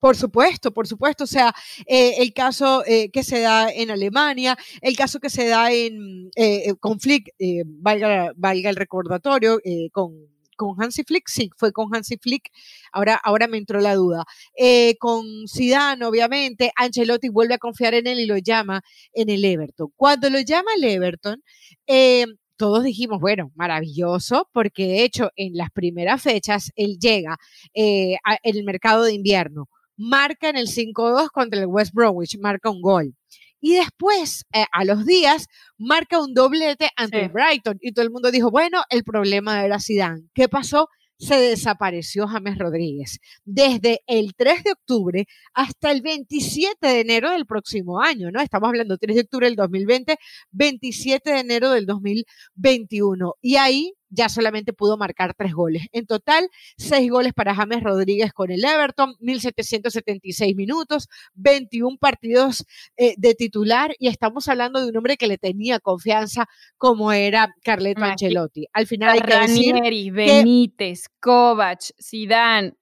Speaker 1: Por supuesto, por supuesto. O sea, eh, el caso eh, que se da en Alemania, el caso que se da en eh, con Flick, valga, valga el recordatorio, con con Hansi Flick, sí, fue con Hansi Flick, ahora, ahora me entró la duda. Eh, con Zidane, obviamente, Ancelotti vuelve a confiar en él y lo llama en el Everton. Cuando lo llama el Everton, eh, todos dijimos, bueno, maravilloso, porque de hecho en las primeras fechas él llega eh, en el mercado de invierno, marca en el 5-2 contra el West Bromwich, marca un gol. Y después, eh, a los días, marca un doblete ante Brighton. Y todo el mundo dijo, bueno, el problema era Zidane. ¿Qué pasó? se desapareció James Rodríguez. Desde el 3 de octubre hasta el 27 de enero del próximo año, ¿no? Estamos hablando 3 de octubre del 2020, 27 de enero del 2021. Y ahí ya solamente pudo marcar tres goles. En total, seis goles para James Rodríguez con el Everton, 1.776 minutos, 21 partidos eh, de titular y estamos hablando de un hombre que le tenía confianza como era Carleto Ancelotti. Al final hay que decir
Speaker 2: Benítez, Kovac, Zidane,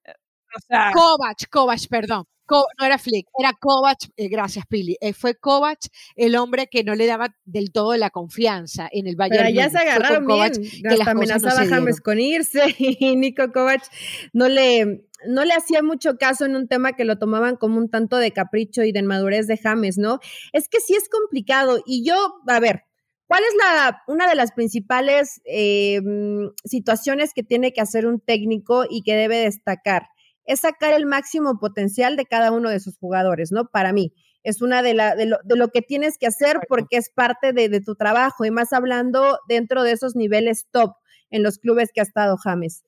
Speaker 1: Kovac, Kovac, perdón no era Flick, era Kovac, eh, gracias Pili, eh, fue Kovac el hombre que no le daba del todo la confianza en el Bayern.
Speaker 3: Pero ya se agarraron bien, hasta amenazaba a James con irse y Nico Kovac no le, no le hacía mucho caso en un tema que lo tomaban como un tanto de capricho y de inmadurez de James, ¿no? Es que sí es complicado y yo, a ver, ¿Cuál es la, una de las principales em, situaciones que tiene que hacer un técnico y que debe destacar? Es sacar el máximo potencial de cada uno de sus jugadores, ¿no? Para mí, es una de, la, de, lo, que tienes que hacer porque es parte de, tu trabajo y más hablando dentro de esos niveles top en los clubes que ha estado James.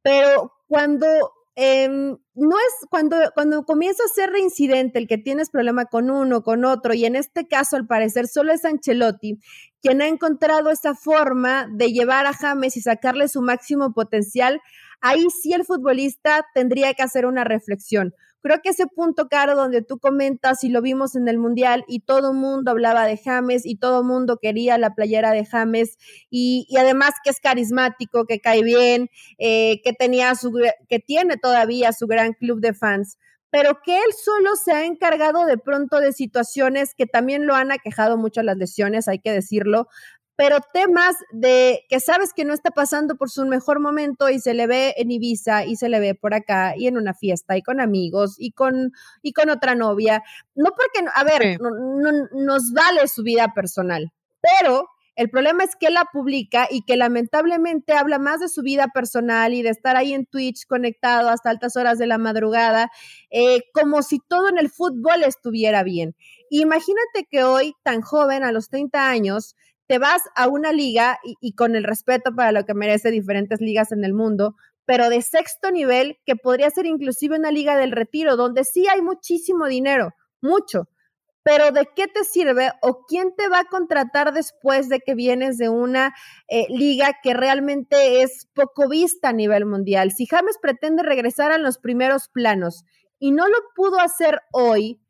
Speaker 3: Pero cuando em, no es cuando, cuando comienza a ser reincidente el que tienes problema con uno, con otro, y en este caso, al parecer, solo es Ancelotti quien ha encontrado esa forma de llevar a James y sacarle su máximo potencial ahí sí el futbolista tendría que hacer una reflexión. Creo que ese punto, Caro, donde tú comentas y lo vimos en el Mundial y todo el mundo hablaba de James y todo el mundo quería la playera de James y, además que es carismático, que cae bien, eh, que, tenía su, que tiene todavía su gran club de fans pero que él solo se ha encargado de pronto de situaciones que también lo han aquejado mucho las lesiones, hay que decirlo, pero temas de que sabes que no está pasando por su mejor momento y se le ve en Ibiza y se le ve por acá y en una fiesta y con amigos y con, y con otra novia. No porque, a ver, nos vale su vida personal, pero el problema es que la publica y que lamentablemente habla más de su vida personal y de estar ahí en Twitch conectado hasta altas horas de la madrugada, eh, como si todo en el fútbol estuviera bien. Imagínate que hoy, tan joven, a los 30 años, te vas a una liga y, con el respeto para lo que merece diferentes ligas en el mundo, pero de sexto nivel, que podría ser inclusive una liga del retiro, donde sí hay muchísimo dinero, mucho. Pero ¿de qué te sirve o quién te va a contratar después de que vienes de una eh, liga que realmente es poco vista a nivel mundial? Si James pretende regresar a los primeros planos y no lo pudo hacer hoy,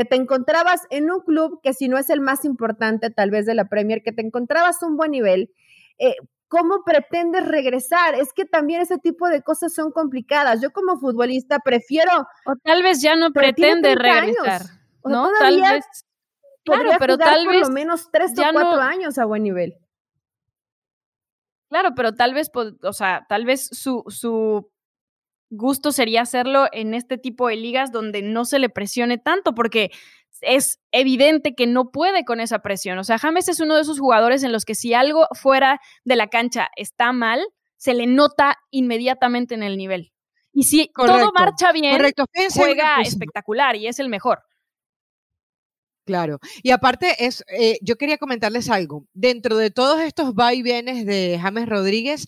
Speaker 3: que te encontrabas en un club que si no es el más importante tal vez de la Premier, que te encontrabas a un buen nivel, eh, ¿cómo pretendes regresar? Es que también ese tipo de cosas son complicadas. Yo como futbolista prefiero...
Speaker 2: O tal vez ya no pretende regresar. ¿no?
Speaker 3: tal vez... Claro, pero tal vez... Por lo menos tres o cuatro años a buen nivel.
Speaker 2: Claro, pero tal vez, o sea, tal vez su, su gusto sería hacerlo en este tipo de ligas donde no se le presione tanto, porque es evidente que no puede con esa presión. O sea, James es uno de esos jugadores en los que si algo fuera de la cancha está mal, se le nota inmediatamente en el nivel. Y si todo marcha bien, juega espectacular y es el mejor.
Speaker 1: Claro. Y aparte, es, eh, yo quería comentarles algo. Dentro de todos estos vaivenes de James Rodríguez,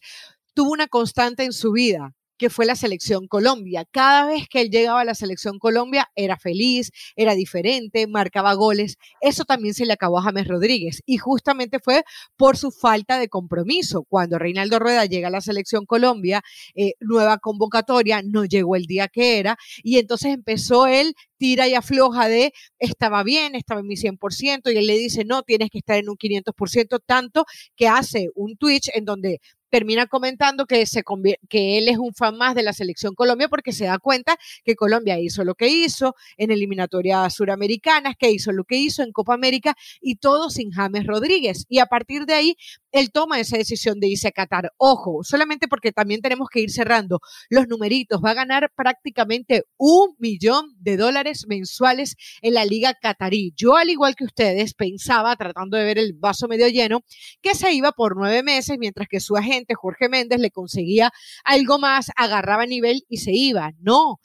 Speaker 1: tuvo una constante en su vida que fue la selección Colombia. Cada vez que él llegaba a la selección Colombia era feliz, era diferente, marcaba goles. Eso también se le acabó a James Rodríguez y justamente fue por su falta de compromiso. Cuando Reinaldo Rueda llega a la selección Colombia, eh, nueva convocatoria, no llegó el día que era y entonces empezó él tira y afloja de estaba bien, estaba en mi 100% y él le dice no, tienes que estar en un 500%, tanto que hace un Twitch en donde termina comentando que, se que él es un fan más de la selección Colombia porque se da cuenta que Colombia hizo lo que hizo en eliminatorias suramericanas, que hizo lo que hizo en Copa América y todo sin James Rodríguez. Y a partir de ahí, él toma esa decisión de irse a Qatar. Ojo, solamente porque también tenemos que ir cerrando los numeritos. Va a ganar prácticamente un millón de dólares mensuales en la liga qatarí. Yo, al igual que ustedes, pensaba, tratando de ver el vaso medio lleno, que se iba por nueve meses, mientras que su agente Jorge Méndez, le conseguía algo más, agarraba nivel y se iba. No,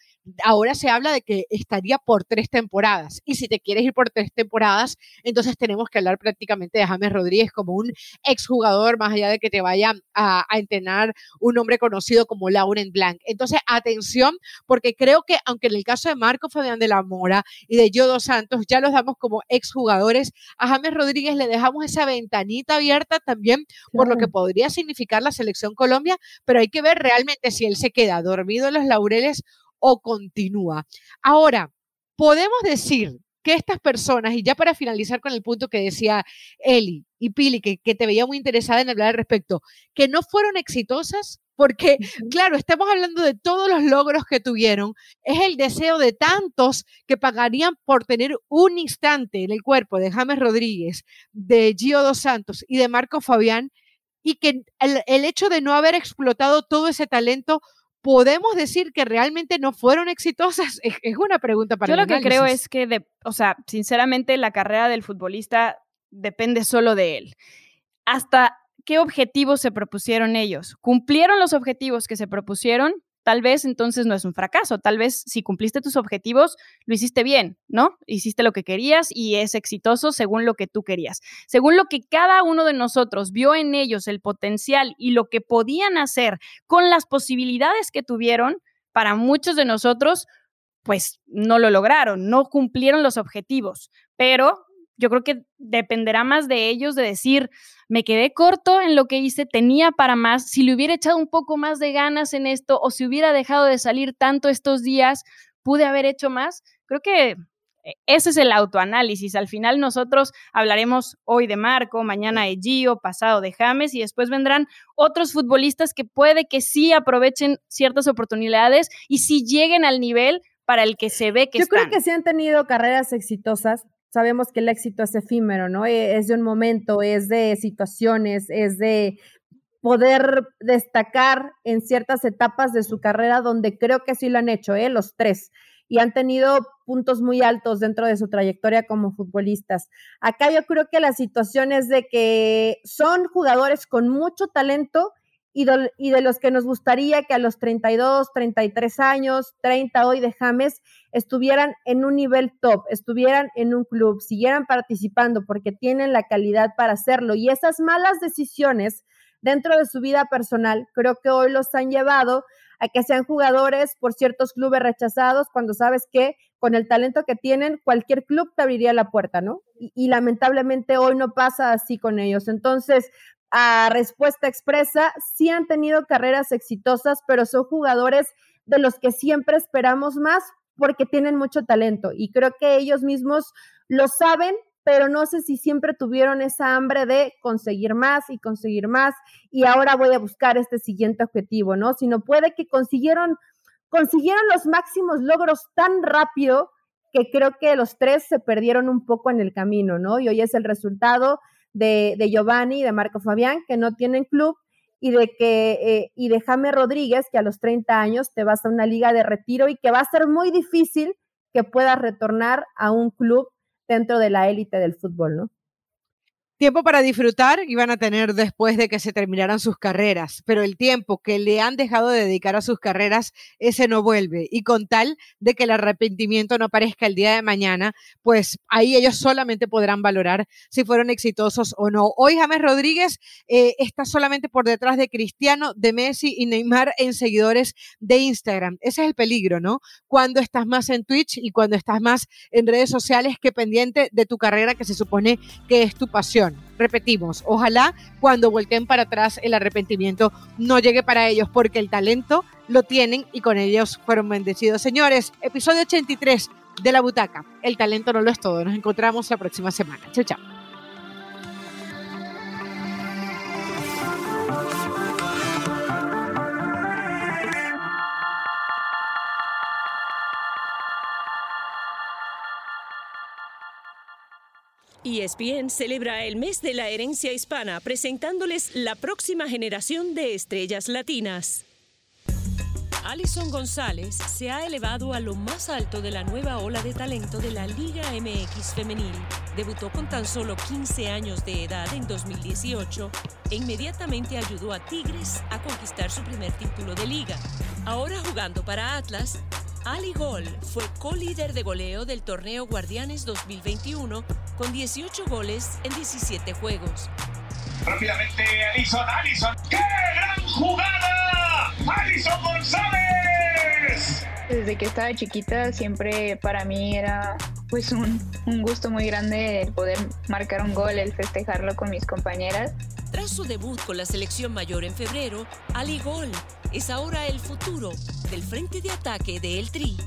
Speaker 1: ahora se habla de que estaría por tres temporadas. Y si te quieres ir por tres temporadas, entonces tenemos que hablar prácticamente de James Rodríguez como un exjugador, más allá de que te vaya a, entrenar un hombre conocido como Lauren Blanc. Entonces, atención, porque creo que aunque en el caso de Marco Fabián de la Mora y de Yodo Santos ya los damos como exjugadores, a James Rodríguez le dejamos esa ventanita abierta también por lo que podría significar la selección Colombia, pero hay que ver realmente si él se queda dormido en los laureles o continúa. Ahora, podemos decir que estas personas, y ya para finalizar con el punto que decía Eli y Pili, que, que te veía muy interesada en hablar al respecto, que no fueron exitosas, porque, claro, estamos hablando de todos los logros que tuvieron. Es el deseo de tantos que pagarían por tener un instante en el cuerpo de James Rodríguez, de Gio Dos Santos y de Marco Fabián, y que el, el hecho de no haber explotado todo ese talento ¿podemos decir que realmente no fueron exitosas? Es, una pregunta para
Speaker 2: Yo lo que creo es que, de, o sea, sinceramente la carrera del futbolista depende solo de él. Hasta qué objetivos se propusieron ellos. ¿Cumplieron los objetivos que se propusieron? Tal vez entonces no es un fracaso, tal vez si cumpliste tus objetivos, lo hiciste bien, ¿no? Hiciste lo que querías y es exitoso según lo que tú querías, según lo que cada uno de nosotros vio en ellos el potencial y lo que podían hacer con las posibilidades que tuvieron, para muchos de nosotros, pues no lo lograron, no cumplieron los objetivos, pero yo creo que dependerá más de ellos de decir, me quedé corto en lo que hice, tenía para más, si le hubiera echado un poco más de ganas en esto o si hubiera dejado de salir tanto estos días, pude haber hecho más. Creo que e, ese es el autoanálisis. Al final nosotros hablaremos hoy de Marco, mañana de Gio, pasado de James y después vendrán otros futbolistas que puede que sí aprovechen ciertas oportunidades y si lleguen al nivel para el que se ve que
Speaker 3: Yo creo que sí han tenido carreras exitosas, sabemos que el éxito es efímero, ¿no? E, es de un momento, es de situaciones, es de poder destacar en ciertas etapas de su carrera donde creo que sí lo han hecho, ¿eh? los tres, y han tenido puntos muy altos dentro de su trayectoria como futbolistas. Acá yo creo que la situación es de que son jugadores con mucho talento y de, los que nos gustaría que a los 32, 33 años, 30 hoy de James, estuvieran en un nivel top, estuvieran en un club, siguieran participando porque tienen la calidad para hacerlo. Y esas malas decisiones dentro de su vida personal, creo que hoy los han llevado a que sean jugadores por ciertos clubes rechazados cuando sabes que con el talento que tienen, cualquier club te abriría la puerta, ¿no? Y, lamentablemente hoy no pasa así con ellos. Entonces, a respuesta expresa, sí han tenido carreras exitosas, pero son jugadores de los que siempre esperamos más porque tienen mucho talento y creo que ellos mismos lo saben pero no sé si siempre tuvieron esa hambre de conseguir más y conseguir más y ahora voy a buscar este siguiente objetivo, ¿no? Sino puede que consiguieron, consiguieron los máximos logros tan rápido que creo que los tres se perdieron un poco en el camino, ¿no? Y hoy es el resultado de, de Giovanni y de Marco Fabián, que no tienen club, y de que eh, y de Rodríguez, que a los 30 años te vas a una liga de retiro y que va a ser muy difícil que puedas retornar a un club dentro de la élite del fútbol, ¿no?
Speaker 1: Tiempo para disfrutar iban a tener después de que se terminaran sus carreras, pero el tiempo que le han dejado de dedicar a sus carreras, ese no vuelve. Y con tal de que el arrepentimiento no aparezca el día de mañana, pues ahí ellos solamente podrán valorar si fueron exitosos o no. Hoy James Rodríguez eh, está solamente por detrás de Cristiano, de Messi y Neymar en seguidores de Instagram. Ese es el peligro, ¿no? Cuando estás más en Twitch y cuando estás más en redes sociales que pendiente de tu carrera que se supone que es tu pasión. Repetimos, ojalá cuando volteen para atrás el arrepentimiento no llegue para ellos porque el talento lo tienen y con ellos fueron bendecidos. Señores, episodio 83 de La Butaca. El talento no lo es todo. Nos encontramos la próxima semana. Chao, chao.
Speaker 4: ESPN celebra el mes de la herencia hispana presentándoles la próxima generación de estrellas latinas. Alison González se ha elevado a lo más alto de la nueva ola de talento de la Liga MX femenil. Debutó con tan solo 15 años de edad en 2018 e inmediatamente ayudó a Tigres a conquistar su primer título de liga. Ahora jugando para Atlas, Ali Gol fue co-líder de goleo del torneo Guardianes 2021 con 18 goles en 17 juegos.
Speaker 5: Rápidamente Alison, Alison, ¡qué gran jugada! Alison González.
Speaker 6: Desde que estaba chiquita siempre para mí era pues un, un gusto muy grande el poder marcar un gol, el festejarlo con mis compañeras.
Speaker 4: Tras su debut con la selección mayor en febrero, Ali Gol es ahora el futuro del frente de ataque de El Tri.